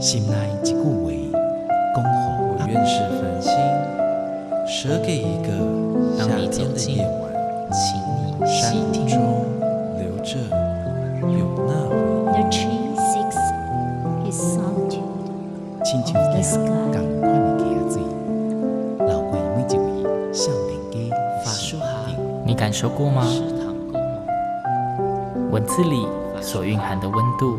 心内一句话，恭候我愿是繁星，舍给一个夏天的夜晚，请你山中留着有那回忆。亲像一样同款的歌仔，流过每一位少年家发梳下，你感受过吗？文字里所蕴含的温度，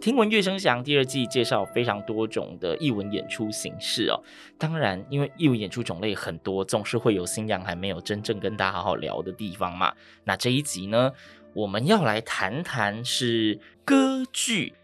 听闻乐声响第二季介绍非常多种的艺文演出形式哦。当然，因为艺文演出种类很多，总是会有星洋还没有真正跟大家好好聊的地方嘛。那这一集呢，我们要来谈谈是歌剧。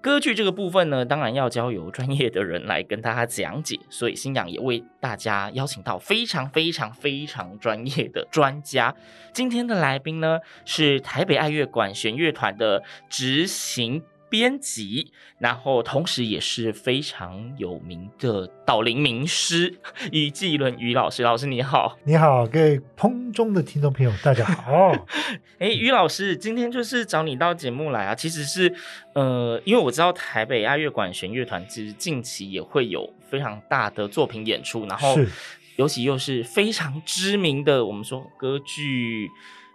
歌剧这个部分呢，当然要交由专业的人来跟大家讲解，所以星洋也为大家邀请到非常非常非常专业的专家。今天的来宾呢，是台北爱乐管弦乐团的执行编辑，然后同时也是非常有名的导聆名师于季伦于老师。老师你好，你好，各位空中的听众朋友，大家好。哎，于老师，今天就是找你到节目来啊，其实是呃，因为我知道台北爱乐管弦乐团其实近期也会有非常大的作品演出，然后尤其又是非常知名的，我们说歌剧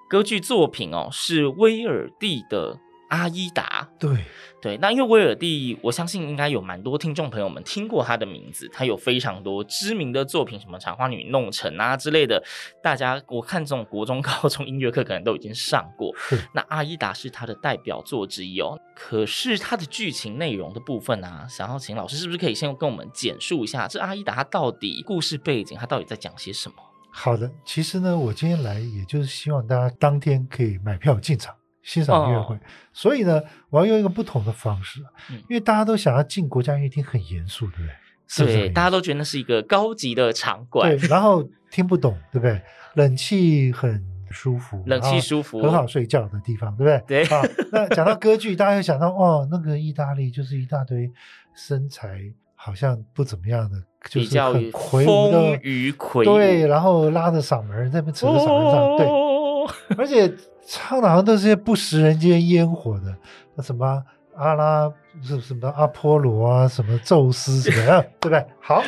歌剧作品哦，是威尔第的。阿依达，对对，那因为威尔第，我相信应该有蛮多听众朋友们听过他的名字，他有非常多知名的作品，什么《茶花女弄臣》啊之类的，大家我看这种国中、高中音乐课可能都已经上过。那阿依达是他的代表作之一哦，可是他的剧情内容的部分啊，想要请老师是不是可以先跟我们简述一下，这阿依达他到底故事背景，他到底在讲些什么？好的，其实呢，我今天来也就是希望大家当天可以买票进场。欣赏音乐会，哦、所以呢，我要用一个不同的方式，嗯、因为大家都想要进国家音乐厅很严肃，对不对？是不是？对，大家都觉得那是一个高级的场馆，对，然后听不懂，对不对？冷气很舒服，冷气舒服，很好睡觉的地方，对不对？对。啊，那讲到歌剧，大家又想到哦，那个意大利就是一大堆身材好像不怎么样的，就是很魁梧的，丰腴魁梧，对，然后拉着嗓门在那边扯着嗓门上，对，而且。唱的好像都是些不食人间烟火的，那什么阿拉是什么阿波罗啊，什么宙斯什么的，对不对？好，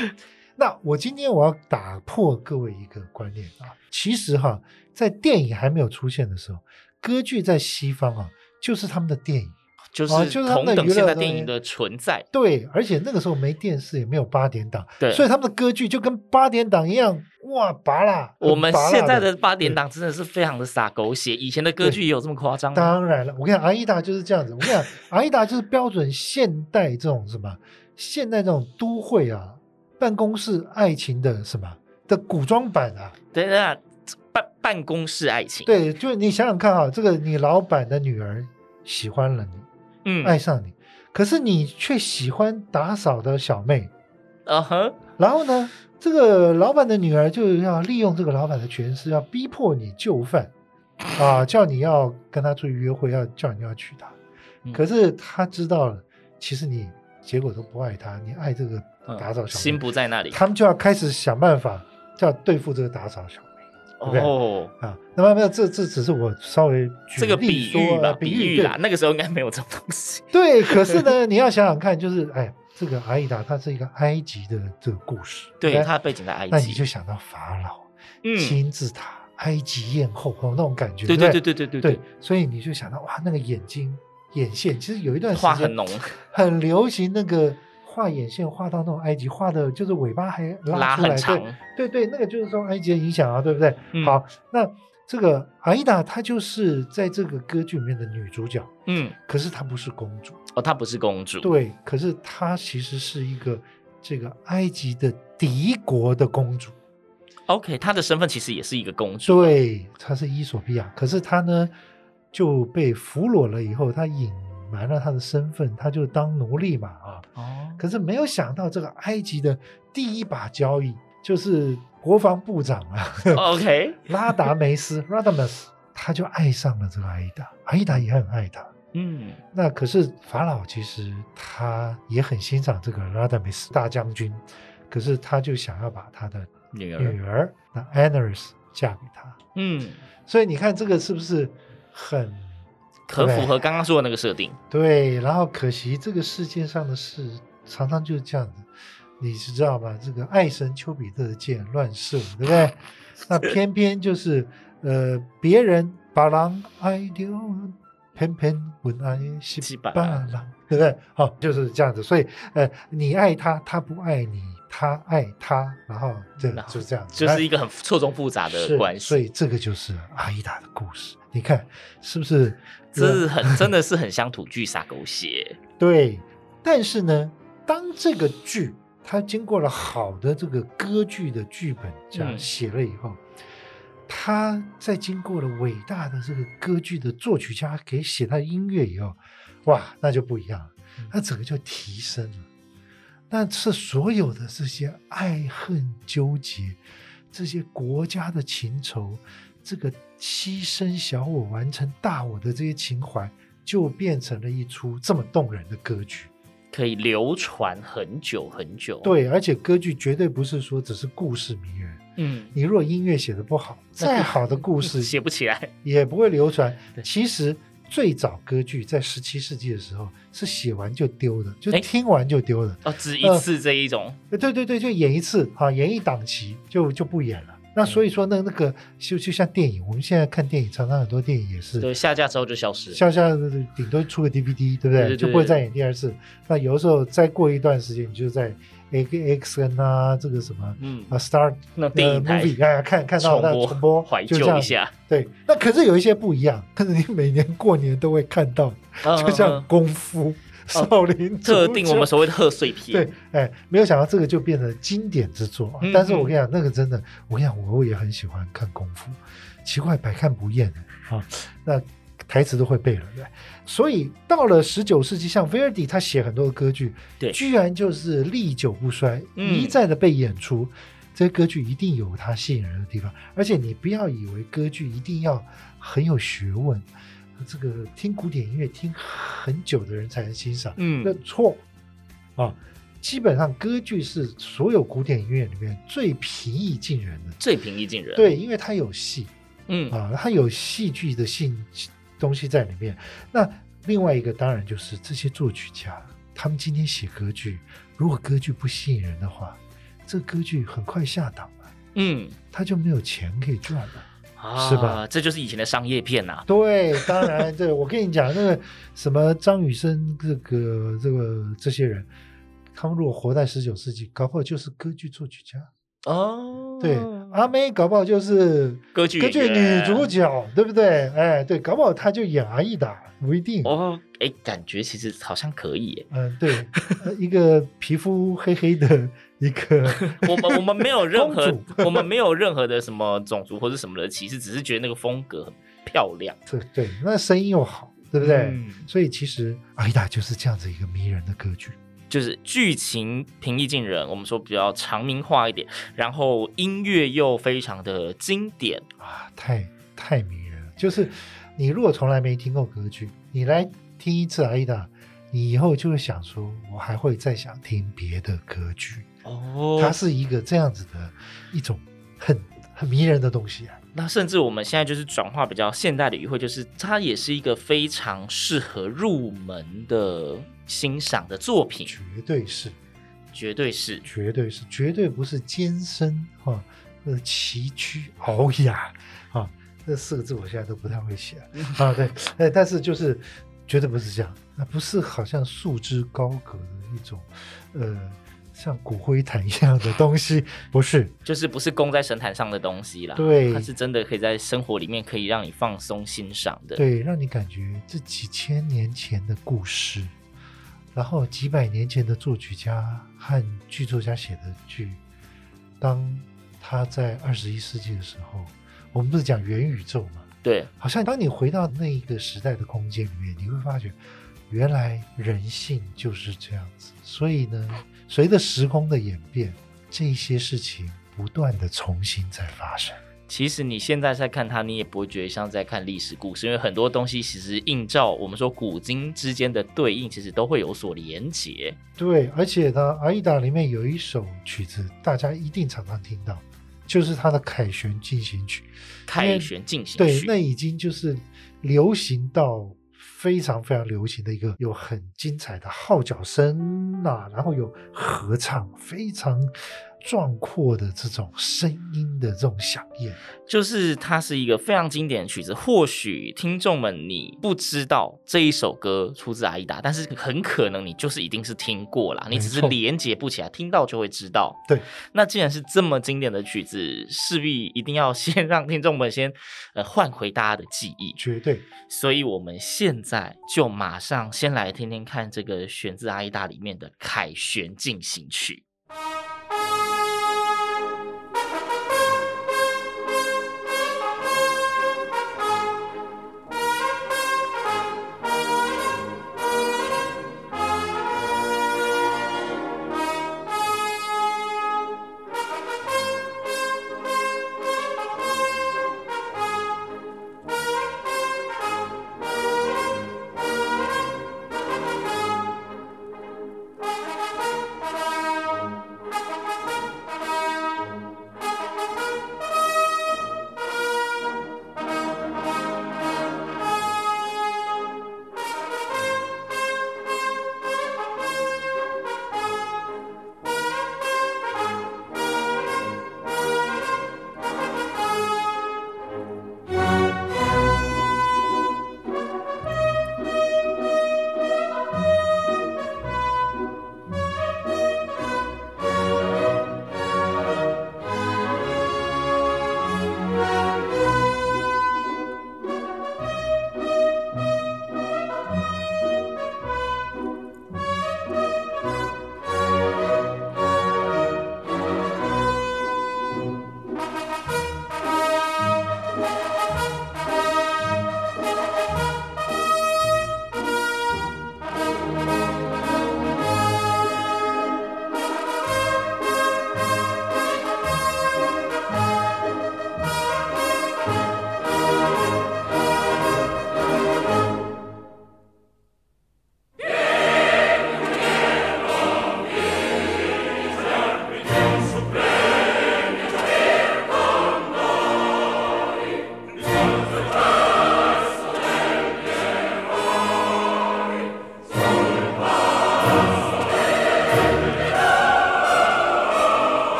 那我今天我要打破各位一个观念啊，其实哈，在电影还没有出现的时候，歌剧在西方啊，就是他们的电影。就是同等现代电影的存在，对，而且那个时候没电视，也没有八点档，对，所以他们的歌剧就跟八点档一样，哇，拔啦！我们现在的八点档真的是非常的洒狗血，以前的歌剧也有这么夸张？当然了，我跟你讲，阿依达就是这样子。我跟你讲，阿依达就是标准现代这种什么，现代这种都会啊，办公室爱情的什么的古装版啊，对对啊，办办公室爱情，对，就是你想想看啊，这个你老板的女儿喜欢了你。嗯，爱上你，可是你却喜欢打扫的小妹，啊哈、uh，huh. 然后呢，这个老板的女儿就要利用这个老板的权势，要逼迫你就范，啊，叫你要跟他出去约会，要叫你要娶她，嗯、可是他知道了，其实你结果都不爱他，你爱这个打扫小妹，心不在那里，他们就要开始想办法，就要对付这个打扫小妹。哦啊，那么没有，这这只是我稍微举例说，这个比喻吧，比喻啦。那个时候应该没有这种东西。对，可是呢，你要想想看，就是哎，这个阿依达它是一个埃及的这个故事，对，它的背景在埃及，那你就想到法老，嗯，金字塔、埃及艳后哦，那种感觉，对对对对对对对，所以你就想到哇，那个眼睛眼线，其实有一段时间画很浓，很流行那个。画眼线画到那种埃及，画的就是尾巴还拉出来，对对对，那个就是受埃及的影响啊，对不对？嗯、好，那这个阿依达她就是在这个歌剧里面的女主角，嗯，可是她不是公主哦，她不是公主，对，可是她其实是一个这个埃及的敌国的公主。OK，她的身份其实也是一个公主，对，她是伊索比亚，可是她呢就被俘虏了以后，她隐瞒了他的身份，他就当奴隶嘛啊。哦，可是没有想到，这个埃及的第一把交椅就是国防部长啊，OK，拉达梅斯 （Radames），他就爱上了这个阿依达，阿依达也很爱他。嗯，那可是法老其实他也很欣赏这个拉达梅斯大将军，可是他就想要把他的女儿女儿那 Anaris 嫁给他。嗯，所以你看这个是不是很可符合刚刚说的那个设定？对，然后可惜这个世界上的事常常就是这样子，你是知道吧？这个爱神丘比特的箭乱射，对不对？那偏偏就是呃，别人把狼爱丢。偏偏不爱西巴狼，对不对？好、哦，就是这样子。所以，呃，你爱他，他不爱你；他爱他，然后这就是这样子，就是一个很错综复杂的关系。所以，这个就是阿依达的故事。你看，是不是？这是很，真的是很乡土剧撒狗血。对，但是呢，当这个剧它经过了好的这个歌剧的剧本这样写了以后。嗯他在经过了伟大的这个歌剧的作曲家给写他的音乐以后，哇，那就不一样了，那整个就提升了。那是所有的这些爱恨纠结，这些国家的情仇，这个牺牲小我完成大我的这些情怀，就变成了一出这么动人的歌剧，可以流传很久很久。对，而且歌剧绝对不是说只是故事迷人。嗯，你如果音乐写的不好，再好的故事 写不起来，也不会流传。其实最早歌剧在十七世纪的时候是写完就丢的，就听完就丢的。哦，只一次这一种。对对对，就演一次啊，演一档期就就不演了。那所以说，那那个就就像电影，我们现在看电影，常常很多电影也是，对，下架之后就消失，下架顶多出个 DVD，对不对？就不会再演第二次。那有的时候再过一段时间，你就在。A X N 啊，这个什么，嗯啊，Star 那电影台，哎，看看到那重播，怀旧一下。对，那可是有一些不一样，可是你每年过年都会看到，就像功夫、少林，特定我们所谓的贺岁片。对，哎，没有想到这个就变成经典之作。但是我跟你讲，那个真的，我跟你讲，我也很喜欢看功夫，奇怪，百看不厌啊。那。台词都会背了，对，所以到了十九世纪，像威尔第他写很多的歌剧，对，居然就是历久不衰，一再的被演出。嗯、这些歌剧一定有它吸引人的地方，而且你不要以为歌剧一定要很有学问，这个听古典音乐听很久的人才能欣赏，嗯，那错啊。基本上歌剧是所有古典音乐里面最平易近人的，最平易近人，对，因为它有戏，嗯。啊，它有戏剧的性。东西在里面。那另外一个当然就是这些作曲家，他们今天写歌剧，如果歌剧不吸引人的话，这歌剧很快下档了，嗯，他就没有钱可以赚了，啊、是吧？这就是以前的商业片呐、啊。对，当然，对我跟你讲，那个什么张雨生，这个这个这些人，他们如果活在十九世纪，搞不好就是歌剧作曲家。哦，对，阿妹搞不好就是歌剧歌剧女主角，对不对？哎，对，搞不好她就演阿依达，不一定。哦，哎，感觉其实好像可以。嗯，对，一个皮肤黑黑的一个，我们我们没有任何，我们没有任何的什么种族或者什么的歧视，只是觉得那个风格很漂亮。对对，那声音又好，对不对？嗯，所以其实阿依达就是这样子一个迷人的歌剧。就是剧情平易近人，我们说比较长明化一点，然后音乐又非常的经典啊，太太迷人了。就是你如果从来没听过歌剧，你来听一次阿依达，你以后就会想说，我还会再想听别的歌剧哦。它是一个这样子的一种很很迷人的东西啊。那甚至我们现在就是转化比较现代的语汇，就是它也是一个非常适合入门的欣赏的作品，绝对是，绝对是，绝对是，绝对不是艰深哈，呃，崎岖熬雅啊，这四个字我现在都不太会写。啊，对，哎，但是就是绝对不是这样，那不是好像束之高阁的一种，呃。像骨灰坛一样的东西，不是，就是不是供在神坛上的东西啦。对，它是真的可以在生活里面可以让你放松欣赏的。对，让你感觉这几千年前的故事，然后几百年前的作曲家和剧作家写的剧，当他在二十一世纪的时候，我们不是讲元宇宙吗？对，好像当你回到那一个时代的空间里面，你会发觉，原来人性就是这样子。所以呢，随着时空的演变，这些事情不断的重新在发生。其实你现在在看它，你也不会觉得像在看历史故事，因为很多东西其实映照我们说古今之间的对应，其实都会有所连结。对，而且呢，《阿依达》里面有一首曲子，大家一定常常听到，就是它的凯旋进行曲。凯旋进行曲，对，那已经就是流行到非常非常流行的一个，有很精彩的号角声啊，然后有合唱，非常。壮阔的这种声音的这种响应，就是它是一个非常经典的曲子。或许听众们你不知道这一首歌出自阿依达，但是很可能你就是一定是听过啦，你只是连接不起来，听到就会知道。对，那既然是这么经典的曲子，势必一定要先让听众们先呃唤回大家的记忆。绝对。所以我们现在就马上先来听听看这个选自阿依达里面的凯旋进行曲。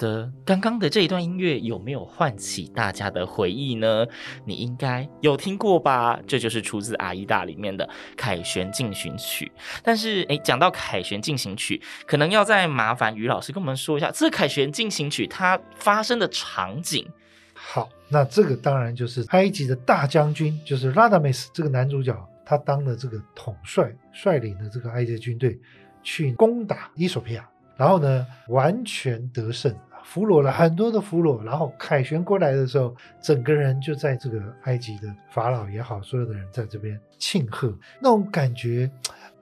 的刚刚的这一段音乐有没有唤起大家的回忆呢？你应该有听过吧？这就是出自《阿依达》里面的《凯旋进行曲》。但是，诶，讲到《凯旋进行曲》，可能要再麻烦于老师跟我们说一下，这《凯旋进行曲》它发生的场景。好，那这个当然就是埃及的大将军，就是拉达梅斯这个男主角，他当了这个统帅，率领的这个埃及军队去攻打伊索比亚，然后呢，完全得胜，俘虏了很多的俘虏，然后凯旋过来的时候，整个人就在这个埃及的法老也好，所有的人在这边庆贺，那种感觉。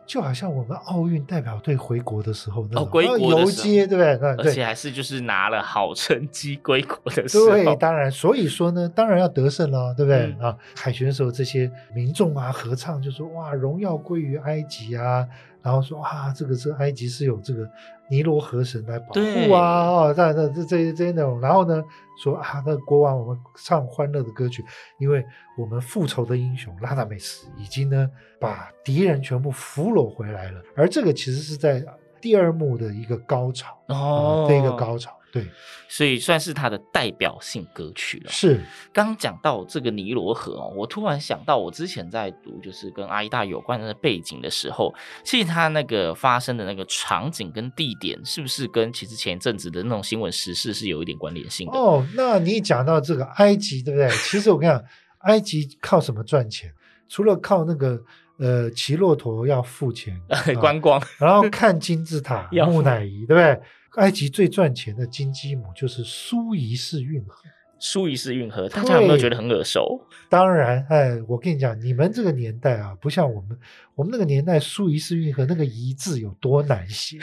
就好像我们奥运代表队回国的时候，那种游街，对不对？而且还是就是拿了好成绩归国的时候。对，当然，所以说呢，当然要得胜了，对不对？嗯、啊，凯旋的时候，这些民众啊合唱，就说哇，荣耀归于埃及啊。然后说啊，这个是埃及是有这个尼罗河神来保护啊，哦，这这这这些这些内容。然后呢，说啊，那国王我们唱欢乐的歌曲，因为我们复仇的英雄拉达美斯已经呢把敌人全部俘虏回来了。而这个其实是在第二幕的一个高潮哦，一个高潮。对，所以算是他的代表性歌曲了。是，刚讲到这个尼罗河哦，我突然想到，我之前在读就是跟阿依达有关的背景的时候，其实他那个发生的那个场景跟地点，是不是跟其实前一阵子的那种新闻时事是有一点关联性的？哦，那你讲到这个埃及，对不对？其实我跟你讲，埃及靠什么赚钱？除了靠那个呃骑骆驼要付钱 观光，然后看金字塔、木乃伊，对不对？埃及最赚钱的金鸡母就是苏伊士运河。苏伊士运河，大家有没有觉得很耳熟？当然，哎，我跟你讲，你们这个年代啊，不像我们，我们那个年代，苏伊士运河那个“伊”字有多难写。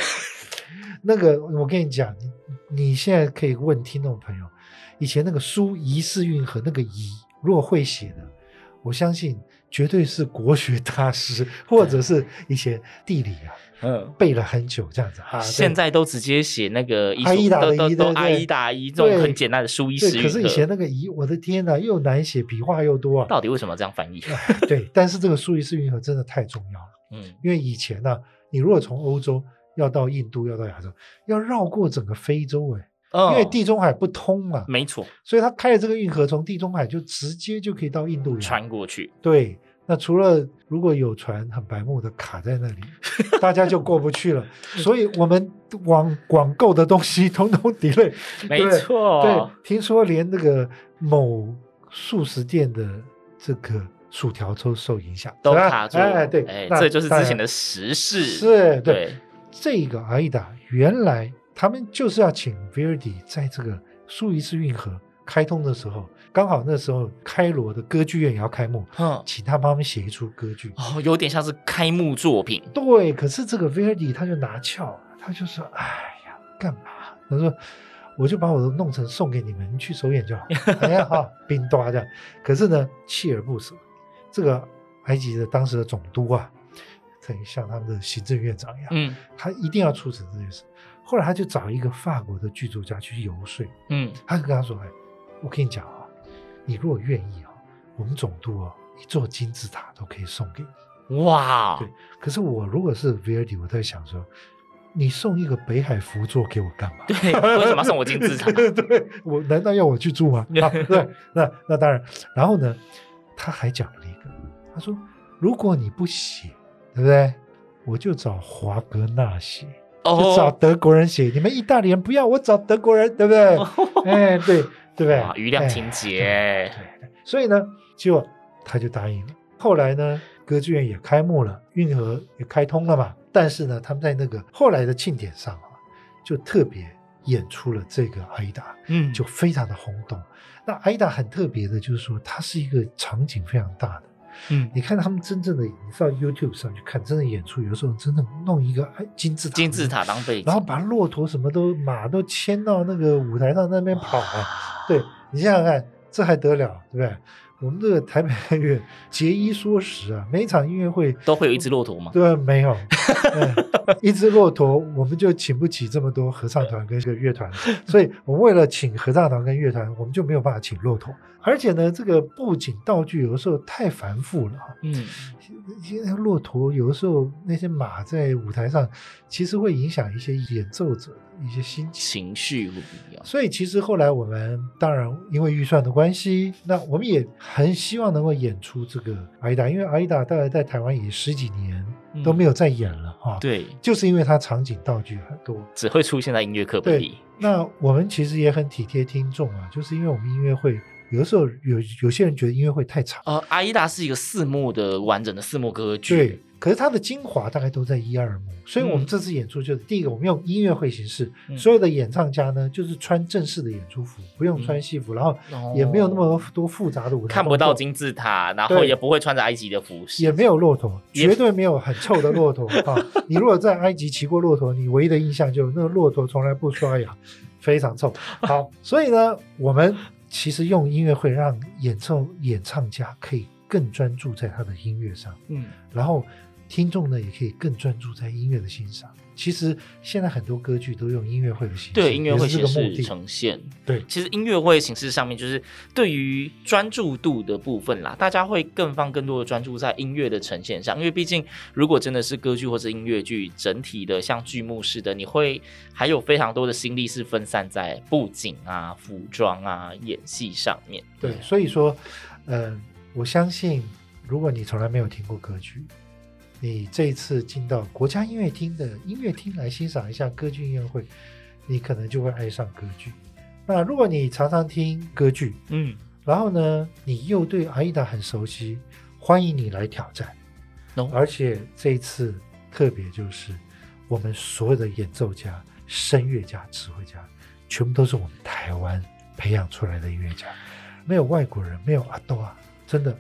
那个，我跟你讲，你你现在可以问听众朋友，以前那个苏伊士运河那个“伊”，如果会写的，我相信绝对是国学大师，或者是一些地理啊。嗯，背了很久这样子哈，现在都直接写那个阿依达的依，都阿依达依这种很简单的书一十。可是以前那个一，我的天呐，又难写，笔画又多啊！到底为什么这样翻译？对，但是这个苏伊士运河真的太重要了。嗯，因为以前呢、啊，你如果从欧洲要到印度，要到亚洲，要绕过整个非洲哎，哦、因为地中海不通嘛。没错，所以他开了这个运河，从地中海就直接就可以到印度穿过去。对。那除了如果有船很白目的卡在那里，大家就过不去了。所以我们网网购的东西通通 delay。没错，对，听说连那个某速食店的这个薯条都受影响，都卡住。哎，对，哎，这就是之前的时事。是，对，这个阿依达原来他们就是要请 Verdi 在这个苏伊士运河开通的时候。刚好那时候开罗的歌剧院也要开幕，嗯，请他帮他们写一出歌剧，哦，有点像是开幕作品。对，可是这个 Verdi 他就拿翘，他就说：“哎呀，干嘛？”他说：“我就把我的弄成送给你们，你去首演就好。”哎呀，哈，冰多这样。可是呢，锲而不舍，这个埃及的当时的总督啊，等于像他们的行政院长一样，嗯，他一定要促成这件事。后来他就找一个法国的剧作家去游说，嗯，他就跟他说：“哎，我跟你讲。”你如果愿意啊，我们总督啊，一座金字塔都可以送给你。哇，对。可是我如果是 Verdi，我在想说，你送一个北海福座给我干嘛？对，为什么送我金字塔？对，我难道要我去住吗？啊，对，那那当然。然后呢，他还讲了一个，他说，如果你不写，对不对？我就找华格纳写，哦、就找德国人写。你们意大利人不要，我找德国人，对不对？哦、哎，对。对不对？余亮情节，对，对，所以呢，就他就答应了。后来呢，歌剧院也开幕了，运河也开通了嘛。但是呢，他们在那个后来的庆典上啊，就特别演出了这个阿依达，嗯，就非常的轰动。那阿依达很特别的，就是说它是一个场景非常大的。嗯，你看他们真正的，你上 YouTube 上去看，真的演出，有时候真的弄一个金字塔，金字塔当背景，然后把骆驼什么都马都牵到那个舞台上那边跑啊。对，你想想看，这还得了，对不对？我们这个台北爱乐节衣缩食啊，每一场音乐会都会有一只骆驼吗？对，没有，一只骆驼我们就请不起这么多合唱团跟这个乐团，所以我们为了请合唱团跟乐团，我们就没有办法请骆驼。而且呢，这个布景道具有的时候太繁复了哈。嗯，因为骆驼有的时候那些马在舞台上，其实会影响一些演奏者的一些心情情绪会不一样。所以其实后来我们当然因为预算的关系，那我们也很希望能够演出这个阿依达，因为阿依达大概在台湾也十几年都没有再演了哈。对，就是因为它场景道具很多，只会出现在音乐课本里。那我们其实也很体贴听众啊，就是因为我们音乐会。有的时候有有些人觉得音乐会太长，呃，阿依达是一个四幕的完整的四幕歌剧，对，可是它的精华大概都在一二幕，所以我们这次演出就是、嗯、第一个，我们用音乐会形式，嗯、所有的演唱家呢就是穿正式的演出服，不用穿戏服，嗯、然后也没有那么多复杂的舞台，看不到金字塔，然后也不会穿着埃及的服饰，也没有骆驼，绝对没有很臭的骆驼 啊！你如果在埃及骑过骆驼，你唯一的印象就是那个骆驼从来不刷牙，非常臭。好，所以呢，我们。其实用音乐会让演奏演唱家可以更专注在他的音乐上，嗯，然后听众呢也可以更专注在音乐的欣赏。其实现在很多歌剧都用音乐会的形式，对音乐会形式呈现。对，其实音乐会形式上面就是对于专注度的部分啦，大家会更放更多的专注在音乐的呈现上。因为毕竟，如果真的是歌剧或者音乐剧，整体的像剧目似的，你会还有非常多的心力是分散在布景啊、服装啊、演戏上面。对，所以说，呃，我相信，如果你从来没有听过歌剧，你这一次进到国家音乐厅的音乐厅来欣赏一下歌剧音乐会，你可能就会爱上歌剧。那如果你常常听歌剧，嗯，然后呢，你又对阿依达很熟悉，欢迎你来挑战。No. 而且这一次特别就是，我们所有的演奏家、声乐家、指挥家，全部都是我们台湾培养出来的音乐家，没有外国人，没有阿多啊，真的。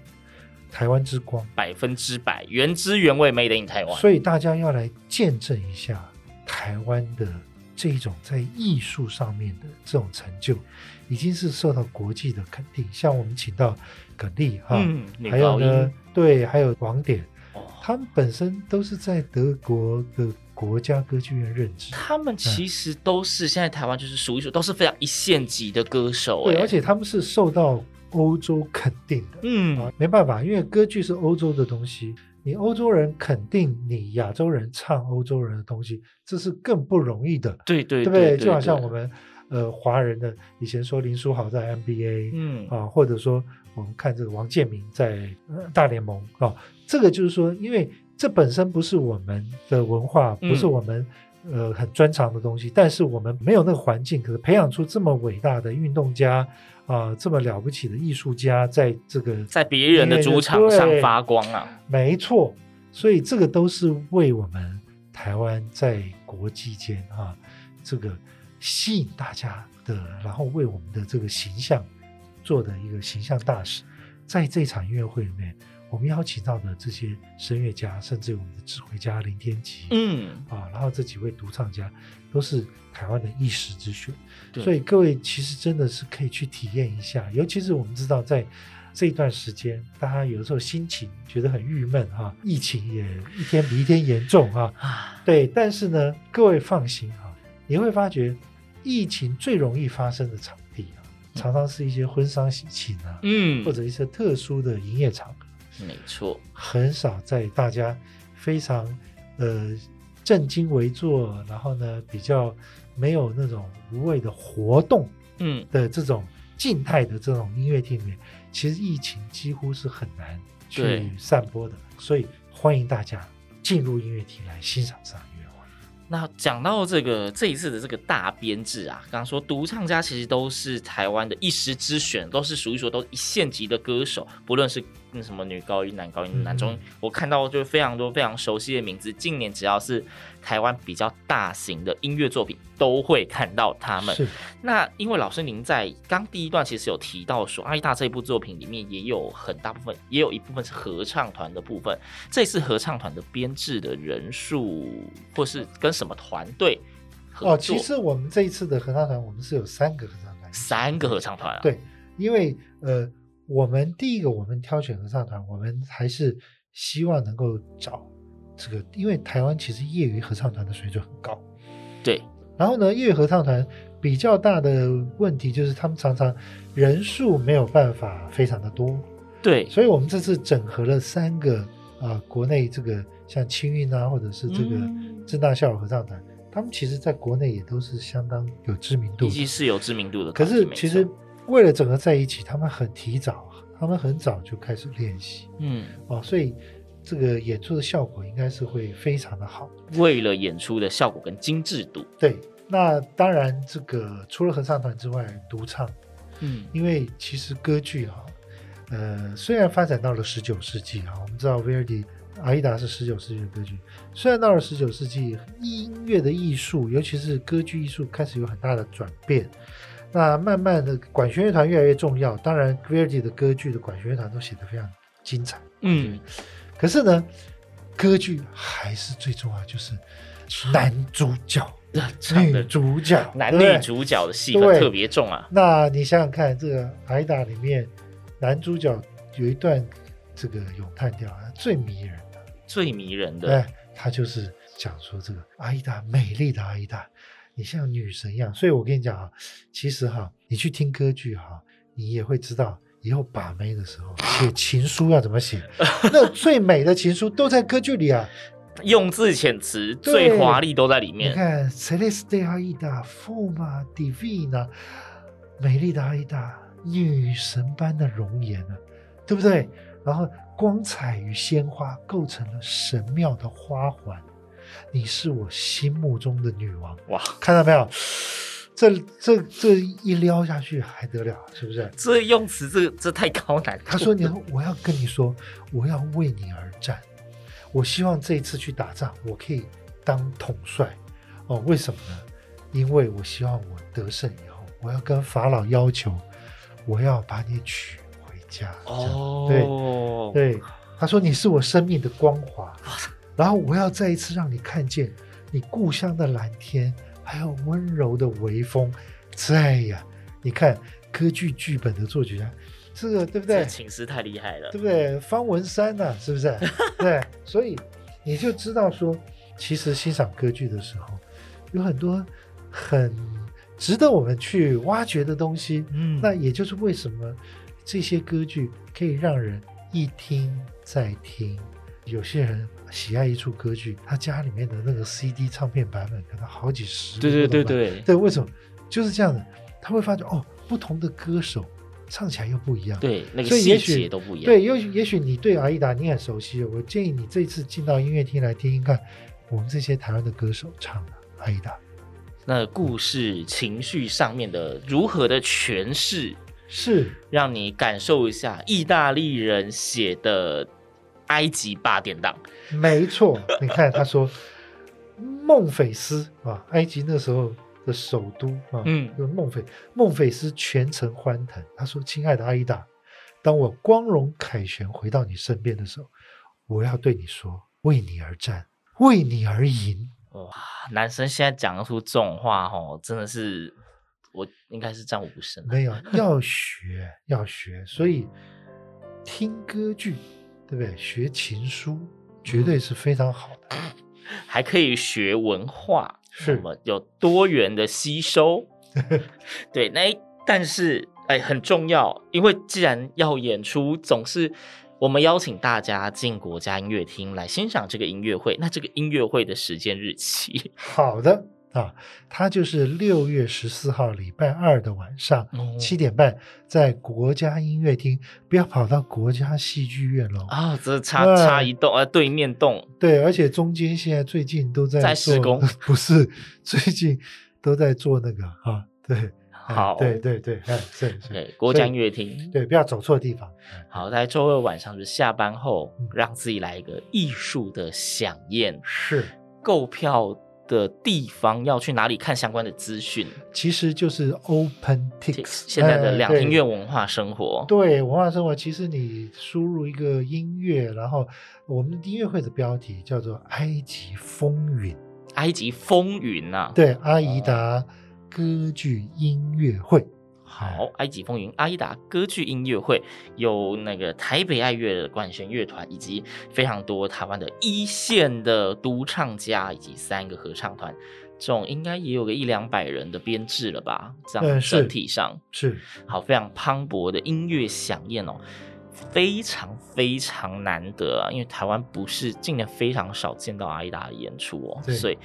台湾之光，百分之百原汁原味 Made in 台湾，所以大家要来见证一下台湾的这种在艺术上面的这种成就，已经是受到国际的肯定。像我们请到耿丽哈，嗯、还有呢，对，还有王典，哦、他们本身都是在德国的国家歌剧院任职，他们其实都是现在台湾就是数一数都是非常一线级的歌手，对，而且他们是受到。欧洲肯定的，嗯。啊，没办法，因为歌剧是欧洲的东西，你欧洲人肯定你亚洲人唱欧洲人的东西，这是更不容易的。对对对，对？不对？就好像我们呃华人的以前说林书豪在 NBA，嗯。啊，或者说我们看这个王建民在大联盟啊，这个就是说，因为这本身不是我们的文化，不是我们呃很专长的东西，但是我们没有那个环境，可是培养出这么伟大的运动家。啊、呃，这么了不起的艺术家，在这个在别人的主场上发光啊！没错，所以这个都是为我们台湾在国际间啊，这个吸引大家的，然后为我们的这个形象做的一个形象大使。在这场音乐会里面，我们邀请到的这些声乐家，甚至我们的指挥家林天吉，嗯啊，然后这几位独唱家。都是台湾的一时之选，对所以各位其实真的是可以去体验一下。尤其是我们知道，在这一段时间，大家有时候心情觉得很郁闷哈，疫情也一天比一天严重啊。对，但是呢，各位放心哈，你会发觉疫情最容易发生的场地啊，常常是一些婚丧喜庆啊，嗯，或者一些特殊的营业场合。没错，很少在大家非常呃。正襟危坐，然后呢，比较没有那种无谓的活动，嗯的这种静态的这种音乐厅里面，其实疫情几乎是很难去散播的，所以欢迎大家进入音乐厅来欣赏这场音乐会。那讲到这个这一次的这个大编制啊，刚刚说独唱家其实都是台湾的一时之选，都是属于说都一线级的歌手，不论是。那什么女高音、男高音、男中音，嗯、我看到就非常多非常熟悉的名字。近年只要是台湾比较大型的音乐作品，都会看到他们。是那因为老师您在刚第一段其实有提到说，阿依大这部作品里面也有很大部分，也有一部分是合唱团的部分。这次合唱团的编制的人数，或是跟什么团队？哦，其实我们这一次的合唱团，我们是有三个合唱团，三个合唱团啊。对，因为呃。我们第一个，我们挑选合唱团，我们还是希望能够找这个，因为台湾其实业余合唱团的水准很高，对。然后呢，业余合唱团比较大的问题就是他们常常人数没有办法非常的多。对，所以我们这次整合了三个啊、呃，国内这个像青运啊，或者是这个正大校友合唱团，嗯、他们其实在国内也都是相当有知名度，以及是有知名度的。可是其实为了整合在一起，他们很提早，他们很早就开始练习，嗯，哦，所以这个演出的效果应该是会非常的好。为了演出的效果跟精致度，对，那当然这个除了合唱团之外，独唱，嗯，因为其实歌剧哈、啊。呃，虽然发展到了十九世纪啊，我们知道威尔第《阿依达》是十九世纪的歌剧。虽然到了十九世纪，音乐的艺术，尤其是歌剧艺术，开始有很大的转变。那慢慢的，管弦乐团越来越重要。当然，Verdi 的歌剧的管弦乐团都写得非常精彩。嗯，可是呢，歌剧还是最重要，就是男主角、女主角、男女主角的戏份特别重啊。那你想想看，这个《阿依达》里面。男主角有一段这个咏叹调啊，最迷人的，最迷人的，哎，他就是讲说这个阿依达，美丽的阿依达，你像女神一样。所以我跟你讲啊，其实哈，你去听歌剧哈，你也会知道以后把妹的时候写情书要怎么写。那最美的情书都在歌剧里啊，用字遣词最华丽都在里面。你看达，Forma Divina，美丽的阿依达。女神般的容颜啊，对不对？然后光彩与鲜花构成了神妙的花环，你是我心目中的女王。哇，看到没有？这这这一撩下去还得了？是不是？这用词，这这太高难。他说：“你，我要跟你说，我要为你而战。我希望这一次去打仗，我可以当统帅。哦，为什么呢？因为我希望我得胜以后，我要跟法老要求。”我要把你娶回家。哦，对对，他说你是我生命的光华，然后我要再一次让你看见你故乡的蓝天，还有温柔的微风。在呀，你看歌剧剧本的作曲家，这个对不对？情诗太厉害了，对不对？方文山呐，是不是？对，所以你就知道说，其实欣赏歌剧的时候，有很多很。值得我们去挖掘的东西，嗯，那也就是为什么这些歌剧可以让人一听再听。有些人喜爱一出歌剧，他家里面的那个 CD 唱片版本可能好几十。对对对对对，为什么？就是这样的，他会发觉哦，不同的歌手唱起来又不一样，对，那个细节都不一样。对，也许也许你对阿依达你很熟悉，我建议你这次进到音乐厅来听听看，我们这些台湾的歌手唱的阿依达。那故事情绪上面的如何的诠释，是让你感受一下意大利人写的埃及八点档。没错，你看他说孟菲斯啊，埃及那时候的首都啊，嗯，孟菲孟菲斯全程欢腾。他说：“亲爱的阿依达，当我光荣凯旋回到你身边的时候，我要对你说，为你而战，为你而赢。”哇，男生现在讲得出这种话，哦，真的是我应该是战无不胜。没有，要学，要学。所以听歌剧，对不对？学琴书绝对是非常好的，还可以学文化，是吗？有多元的吸收。对，那但是哎，很重要，因为既然要演出，总是。我们邀请大家进国家音乐厅来欣赏这个音乐会。那这个音乐会的时间日期？好的啊，它就是六月十四号礼拜二的晚上七点半，在国家音乐厅，不要跑到国家戏剧院了啊！这差差一栋啊，对面栋。对，而且中间现在最近都在在施工，不是最近都在做那个啊，对。好，对对对，哎，是是，对，国家音乐厅，对，不要走错地方。好，在周二晚上就是下班后，让自己来一个艺术的饗宴。是，购票的地方要去哪里看相关的资讯？其实就是 OpenTix 现在的两厅院文化生活。对，文化生活，其实你输入一个音乐，然后我们音乐会的标题叫做《埃及风云》。埃及风云呐，对，阿依达。歌剧音乐会，好，埃及风云，阿依达歌剧音乐会有那个台北爱乐的管弦乐团，以及非常多台湾的一线的独唱家，以及三个合唱团，这种应该也有个一两百人的编制了吧？这嗯，样整体上是好，非常磅礴的音乐响宴哦，非常非常难得啊！因为台湾不是近年非常少见到阿依达的演出哦，所以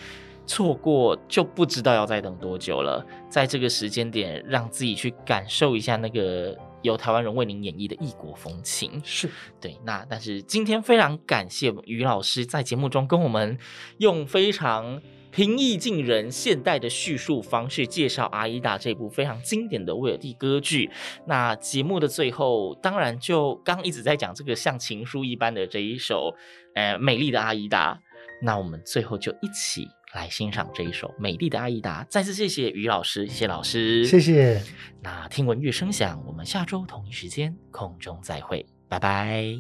错过就不知道要再等多久了。在这个时间点，让自己去感受一下那个由台湾人为您演绎的异国风情。是对，那但是今天非常感谢于老师在节目中跟我们用非常。平易近人、现代的叙述方式介绍《阿依达》这部非常经典的威尔第歌剧。那节目的最后，当然就刚一直在讲这个像情书一般的这一首，呃，美丽的阿依达。那我们最后就一起来欣赏这一首《美丽的阿依达》。再次谢谢于老师，谢谢老师，谢谢。那听闻乐声响，我们下周同一时间空中再会，拜拜。